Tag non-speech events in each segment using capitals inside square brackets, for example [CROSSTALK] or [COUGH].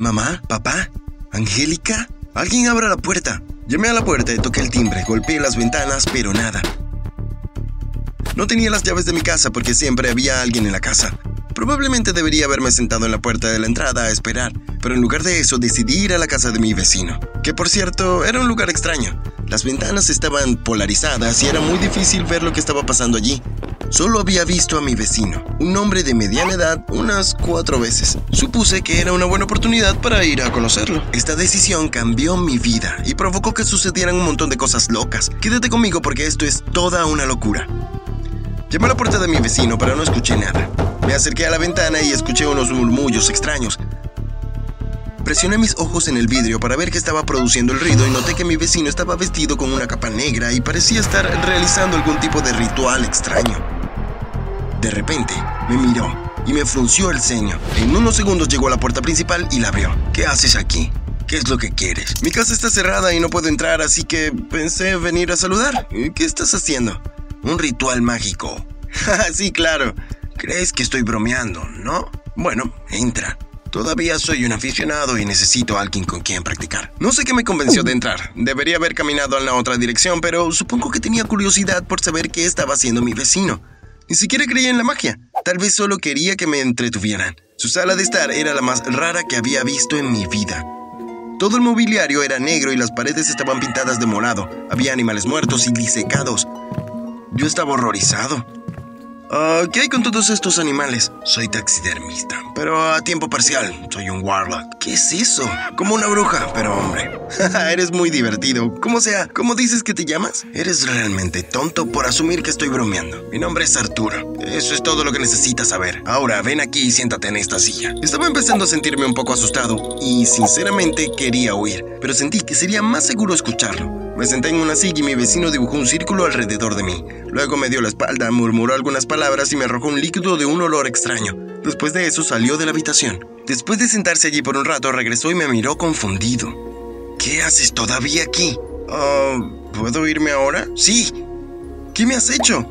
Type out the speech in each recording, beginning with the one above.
¿Mamá? ¿Papá? ¿Angélica? Alguien abra la puerta. Llamé a la puerta y toqué el timbre, golpeé las ventanas, pero nada. No tenía las llaves de mi casa porque siempre había alguien en la casa. Probablemente debería haberme sentado en la puerta de la entrada a esperar, pero en lugar de eso decidí ir a la casa de mi vecino, que por cierto era un lugar extraño. Las ventanas estaban polarizadas y era muy difícil ver lo que estaba pasando allí. Solo había visto a mi vecino, un hombre de mediana edad, unas cuatro veces. Supuse que era una buena oportunidad para ir a conocerlo. Esta decisión cambió mi vida y provocó que sucedieran un montón de cosas locas. Quédate conmigo porque esto es toda una locura. Llamé a la puerta de mi vecino, pero no escuché nada. Me acerqué a la ventana y escuché unos murmullos extraños. Presioné mis ojos en el vidrio para ver qué estaba produciendo el ruido y noté que mi vecino estaba vestido con una capa negra y parecía estar realizando algún tipo de ritual extraño. De repente, me miró y me frunció el ceño. En unos segundos llegó a la puerta principal y la abrió. ¿Qué haces aquí? ¿Qué es lo que quieres? Mi casa está cerrada y no puedo entrar, así que pensé venir a saludar. ¿Qué estás haciendo? Un ritual mágico. [LAUGHS] sí, claro. Crees que estoy bromeando, ¿no? Bueno, entra. Todavía soy un aficionado y necesito a alguien con quien practicar. No sé qué me convenció de entrar. Debería haber caminado en la otra dirección, pero supongo que tenía curiosidad por saber qué estaba haciendo mi vecino. Ni siquiera creía en la magia. Tal vez solo quería que me entretuvieran. Su sala de estar era la más rara que había visto en mi vida. Todo el mobiliario era negro y las paredes estaban pintadas de morado. Había animales muertos y disecados. Yo estaba horrorizado. Ah, ¿Qué hay con todos estos animales? Soy taxidermista, pero a tiempo parcial. Soy un warlock. ¿Qué es eso? Como una bruja, pero hombre. [LAUGHS] Eres muy divertido. Como sea, ¿cómo dices que te llamas? Eres realmente tonto por asumir que estoy bromeando. Mi nombre es Arturo. Eso es todo lo que necesitas saber. Ahora, ven aquí y siéntate en esta silla. Estaba empezando a sentirme un poco asustado y sinceramente quería huir, pero sentí que sería más seguro escucharlo. Me senté en una silla y mi vecino dibujó un círculo alrededor de mí. Luego me dio la espalda, murmuró algunas palabras y me arrojó un líquido de un olor extraño. Después de eso salió de la habitación. Después de sentarse allí por un rato, regresó y me miró confundido. ¿Qué haces todavía aquí? Ah, ¿Puedo irme ahora? Sí. ¿Qué me has hecho?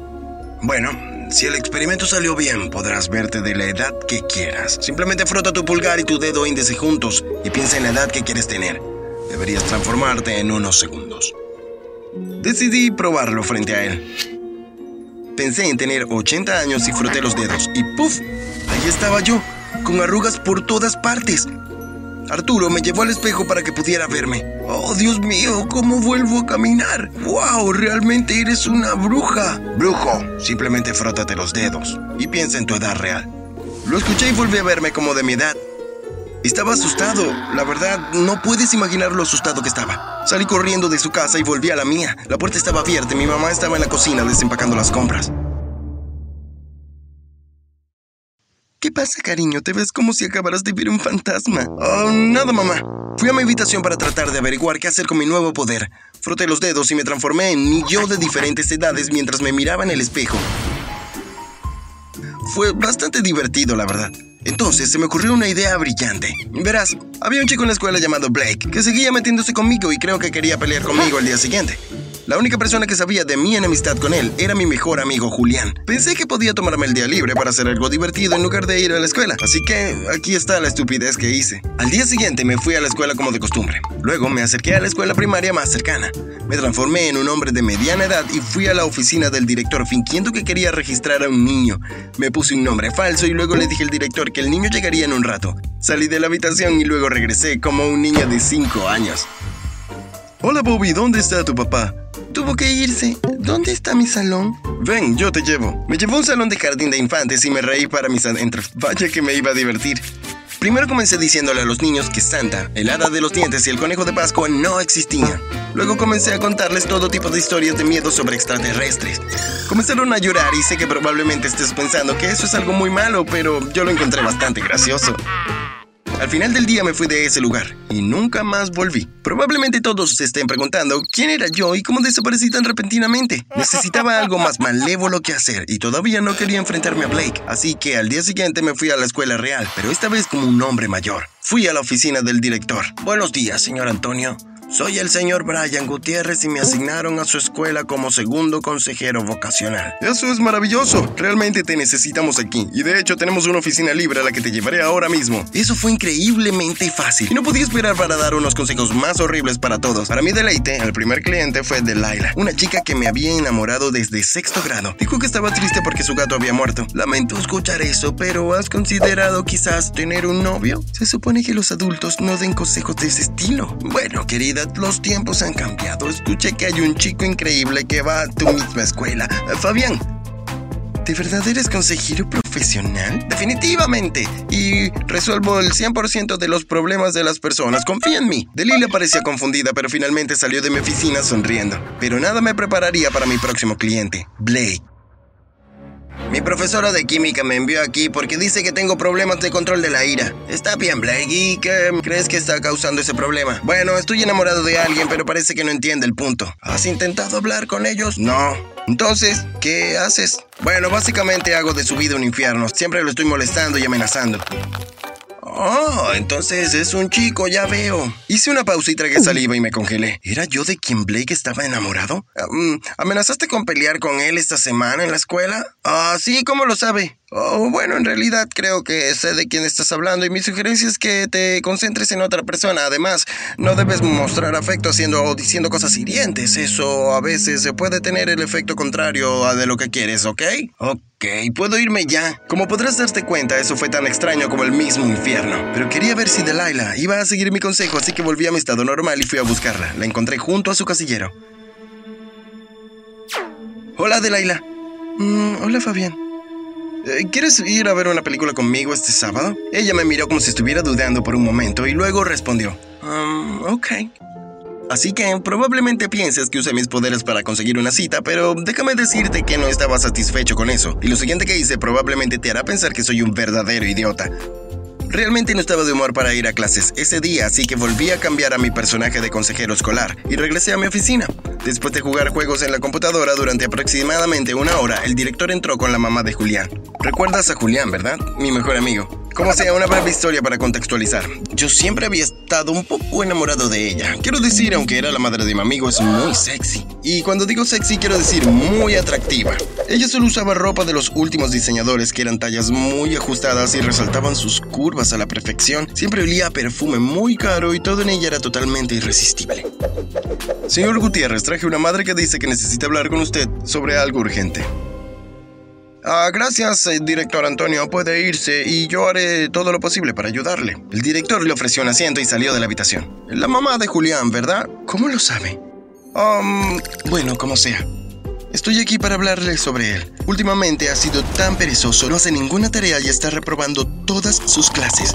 Bueno, si el experimento salió bien, podrás verte de la edad que quieras. Simplemente frota tu pulgar y tu dedo índice juntos y piensa en la edad que quieres tener. Deberías transformarte en unos segundos. Decidí probarlo frente a él. Pensé en tener 80 años y froté los dedos y ¡puf! Ahí estaba yo, con arrugas por todas partes. Arturo me llevó al espejo para que pudiera verme. ¡Oh, Dios mío! ¿Cómo vuelvo a caminar? ¡Wow! Realmente eres una bruja. Brujo, simplemente frótate los dedos y piensa en tu edad real. Lo escuché y volví a verme como de mi edad. Estaba asustado. La verdad, no puedes imaginar lo asustado que estaba. Salí corriendo de su casa y volví a la mía. La puerta estaba abierta y mi mamá estaba en la cocina desempacando las compras. ¿Qué pasa, cariño? Te ves como si acabaras de ver un fantasma. Oh, nada, mamá. Fui a mi habitación para tratar de averiguar qué hacer con mi nuevo poder. Froté los dedos y me transformé en mi yo de diferentes edades mientras me miraba en el espejo. Fue bastante divertido, la verdad. Entonces se me ocurrió una idea brillante. Verás, había un chico en la escuela llamado Blake que seguía metiéndose conmigo y creo que quería pelear conmigo el día siguiente. La única persona que sabía de mi enemistad con él era mi mejor amigo Julián. Pensé que podía tomarme el día libre para hacer algo divertido en lugar de ir a la escuela, así que aquí está la estupidez que hice. Al día siguiente me fui a la escuela como de costumbre. Luego me acerqué a la escuela primaria más cercana. Me transformé en un hombre de mediana edad y fui a la oficina del director fingiendo que quería registrar a un niño. Me puse un nombre falso y luego le dije al director que el niño llegaría en un rato. Salí de la habitación y luego regresé como un niño de 5 años. Hola Bobby, ¿dónde está tu papá? Tuvo que irse. ¿Dónde está mi salón? Ven, yo te llevo. Me llevó un salón de jardín de infantes y me reí para mis adentros. [LAUGHS] Vaya que me iba a divertir. Primero comencé diciéndole a los niños que Santa, el hada de los dientes y el conejo de Pascua no existían. Luego comencé a contarles todo tipo de historias de miedo sobre extraterrestres. Comenzaron a llorar y sé que probablemente estés pensando que eso es algo muy malo, pero yo lo encontré bastante gracioso. Al final del día me fui de ese lugar y nunca más volví. Probablemente todos se estén preguntando quién era yo y cómo desaparecí tan repentinamente. Necesitaba algo más malévolo que hacer y todavía no quería enfrentarme a Blake, así que al día siguiente me fui a la escuela real, pero esta vez como un hombre mayor. Fui a la oficina del director. Buenos días, señor Antonio. Soy el señor Brian Gutiérrez y me asignaron a su escuela como segundo consejero vocacional. Eso es maravilloso. Realmente te necesitamos aquí. Y de hecho tenemos una oficina libre a la que te llevaré ahora mismo. Eso fue increíblemente fácil. Y no podía esperar para dar unos consejos más horribles para todos. Para mi deleite, el primer cliente fue Delilah, una chica que me había enamorado desde sexto grado. Dijo que estaba triste porque su gato había muerto. Lamento escuchar eso, pero ¿has considerado quizás tener un novio? Se supone que los adultos no den consejos de ese estilo. Bueno, querida los tiempos han cambiado. Escuché que hay un chico increíble que va a tu misma escuela. Fabián, ¿De verdad eres consejero profesional? Definitivamente. Y resuelvo el 100% de los problemas de las personas. Confía en mí. Delilia parecía confundida, pero finalmente salió de mi oficina sonriendo. Pero nada me prepararía para mi próximo cliente, Blake. Mi profesora de química me envió aquí porque dice que tengo problemas de control de la ira. Está bien, Blake. ¿Y crees que está causando ese problema? Bueno, estoy enamorado de alguien, pero parece que no entiende el punto. ¿Has intentado hablar con ellos? No. Entonces, ¿qué haces? Bueno, básicamente hago de su vida un infierno. Siempre lo estoy molestando y amenazando. Oh, entonces es un chico, ya veo. Hice una pausa y tragué saliva y me congelé. ¿Era yo de quien Blake estaba enamorado? Ah, mm, ¿Amenazaste con pelear con él esta semana en la escuela? Ah, sí, ¿cómo lo sabe? Oh, bueno, en realidad creo que sé de quién estás hablando y mi sugerencia es que te concentres en otra persona. Además, no debes mostrar afecto haciendo o diciendo cosas hirientes. Eso a veces puede tener el efecto contrario a de lo que quieres, ¿ok? Ok, puedo irme ya. Como podrás darte cuenta, eso fue tan extraño como el mismo infierno. Pero quería ver si Delilah iba a seguir mi consejo, así que volví a mi estado normal y fui a buscarla. La encontré junto a su casillero. Hola, Delilah. Mm, hola, Fabián. Eh, ¿Quieres ir a ver una película conmigo este sábado? Ella me miró como si estuviera dudando por un momento y luego respondió, um, ok. Así que probablemente pienses que usé mis poderes para conseguir una cita, pero déjame decirte que no estaba satisfecho con eso, y lo siguiente que hice probablemente te hará pensar que soy un verdadero idiota. Realmente no estaba de humor para ir a clases ese día, así que volví a cambiar a mi personaje de consejero escolar y regresé a mi oficina. Después de jugar juegos en la computadora durante aproximadamente una hora, el director entró con la mamá de Julián. ¿Recuerdas a Julián, verdad? Mi mejor amigo. Como sea, una breve historia para contextualizar. Yo siempre había estado un poco enamorado de ella. Quiero decir, aunque era la madre de mi amigo, es muy sexy. Y cuando digo sexy, quiero decir muy atractiva. Ella solo usaba ropa de los últimos diseñadores que eran tallas muy ajustadas y resaltaban sus curvas a la perfección. Siempre olía a perfume muy caro y todo en ella era totalmente irresistible. Señor Gutiérrez, traje una madre que dice que necesita hablar con usted sobre algo urgente. Ah, gracias, eh, director Antonio. Puede irse y yo haré todo lo posible para ayudarle. El director le ofreció un asiento y salió de la habitación. La mamá de Julián, ¿verdad? ¿Cómo lo sabe? Um, bueno, como sea. Estoy aquí para hablarle sobre él. Últimamente ha sido tan perezoso, no hace ninguna tarea y está reprobando todas sus clases.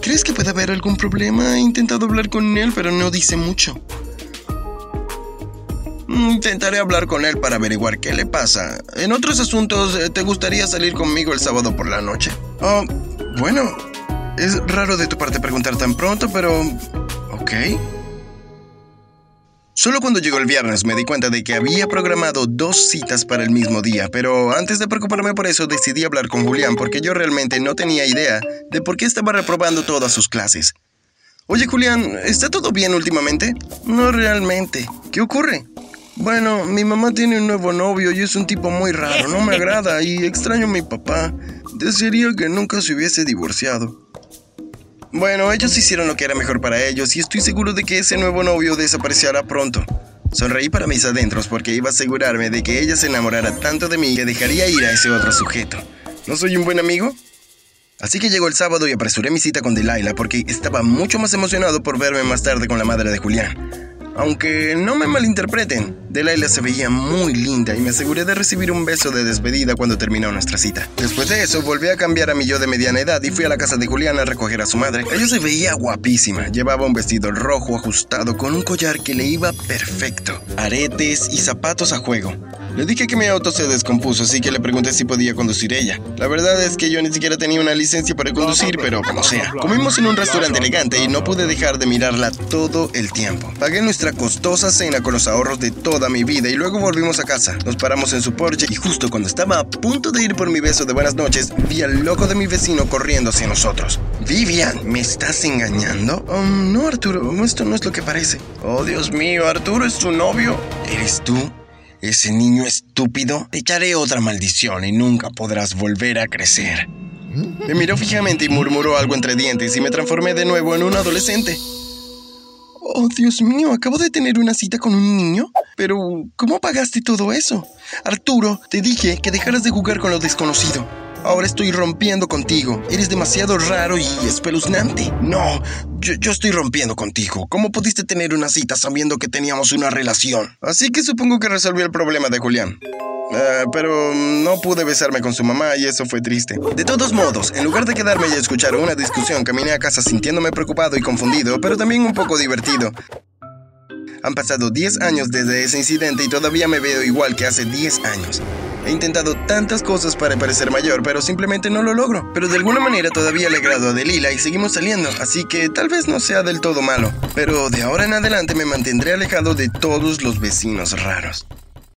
¿Crees que puede haber algún problema? He intentado hablar con él, pero no dice mucho. Mm, intentaré hablar con él para averiguar qué le pasa. En otros asuntos, eh, ¿te gustaría salir conmigo el sábado por la noche? Oh, bueno, es raro de tu parte preguntar tan pronto, pero... Ok. Solo cuando llegó el viernes me di cuenta de que había programado dos citas para el mismo día, pero antes de preocuparme por eso decidí hablar con Julián porque yo realmente no tenía idea de por qué estaba reprobando todas sus clases. Oye Julián, ¿está todo bien últimamente? No realmente. ¿Qué ocurre? Bueno, mi mamá tiene un nuevo novio y es un tipo muy raro, no me agrada y extraño a mi papá. Desearía que nunca se hubiese divorciado. Bueno, ellos hicieron lo que era mejor para ellos y estoy seguro de que ese nuevo novio desaparecerá pronto. Sonreí para mis adentros porque iba a asegurarme de que ella se enamorara tanto de mí que dejaría ir a ese otro sujeto. ¿No soy un buen amigo? Así que llegó el sábado y apresuré mi cita con Delilah porque estaba mucho más emocionado por verme más tarde con la madre de Julián. Aunque no me malinterpreten, Delilah se veía muy linda y me aseguré de recibir un beso de despedida cuando terminó nuestra cita. Después de eso, volví a cambiar a mi yo de mediana edad y fui a la casa de Juliana a recoger a su madre. Ella se veía guapísima, llevaba un vestido rojo ajustado con un collar que le iba perfecto, aretes y zapatos a juego. Le dije que mi auto se descompuso, así que le pregunté si podía conducir ella. La verdad es que yo ni siquiera tenía una licencia para conducir, pero como sea. Comimos en un restaurante elegante y no pude dejar de mirarla todo el tiempo. Pagué nuestra costosa cena con los ahorros de toda toda mi vida y luego volvimos a casa. Nos paramos en su porche y justo cuando estaba a punto de ir por mi beso de buenas noches, vi al loco de mi vecino corriendo hacia nosotros. Vivian, ¿me estás engañando? Oh, no, Arturo, esto no es lo que parece. Oh, Dios mío, Arturo es tu novio. ¿Eres tú? Ese niño estúpido. Te echaré otra maldición y nunca podrás volver a crecer. Me miró fijamente y murmuró algo entre dientes y me transformé de nuevo en un adolescente. Oh, Dios mío, acabo de tener una cita con un niño. Pero, ¿cómo pagaste todo eso? Arturo, te dije que dejaras de jugar con lo desconocido. Ahora estoy rompiendo contigo. Eres demasiado raro y espeluznante. No, yo, estoy rompiendo contigo. ¿Cómo pudiste tener una cita sabiendo que teníamos una relación? Así que supongo que resolví el problema de Julián. Ah, pero no pude besarme con su mamá y eso fue triste. De todos modos, en lugar de quedarme y escuchar una discusión, caminé a casa sintiéndome preocupado y confundido, pero también un poco divertido. Han pasado 10 años desde ese incidente y todavía me veo igual que hace 10 años. He intentado tantas cosas para parecer mayor, pero simplemente no lo logro. Pero de alguna manera todavía le agrado a Delila y seguimos saliendo, así que tal vez no sea del todo malo. Pero de ahora en adelante me mantendré alejado de todos los vecinos raros.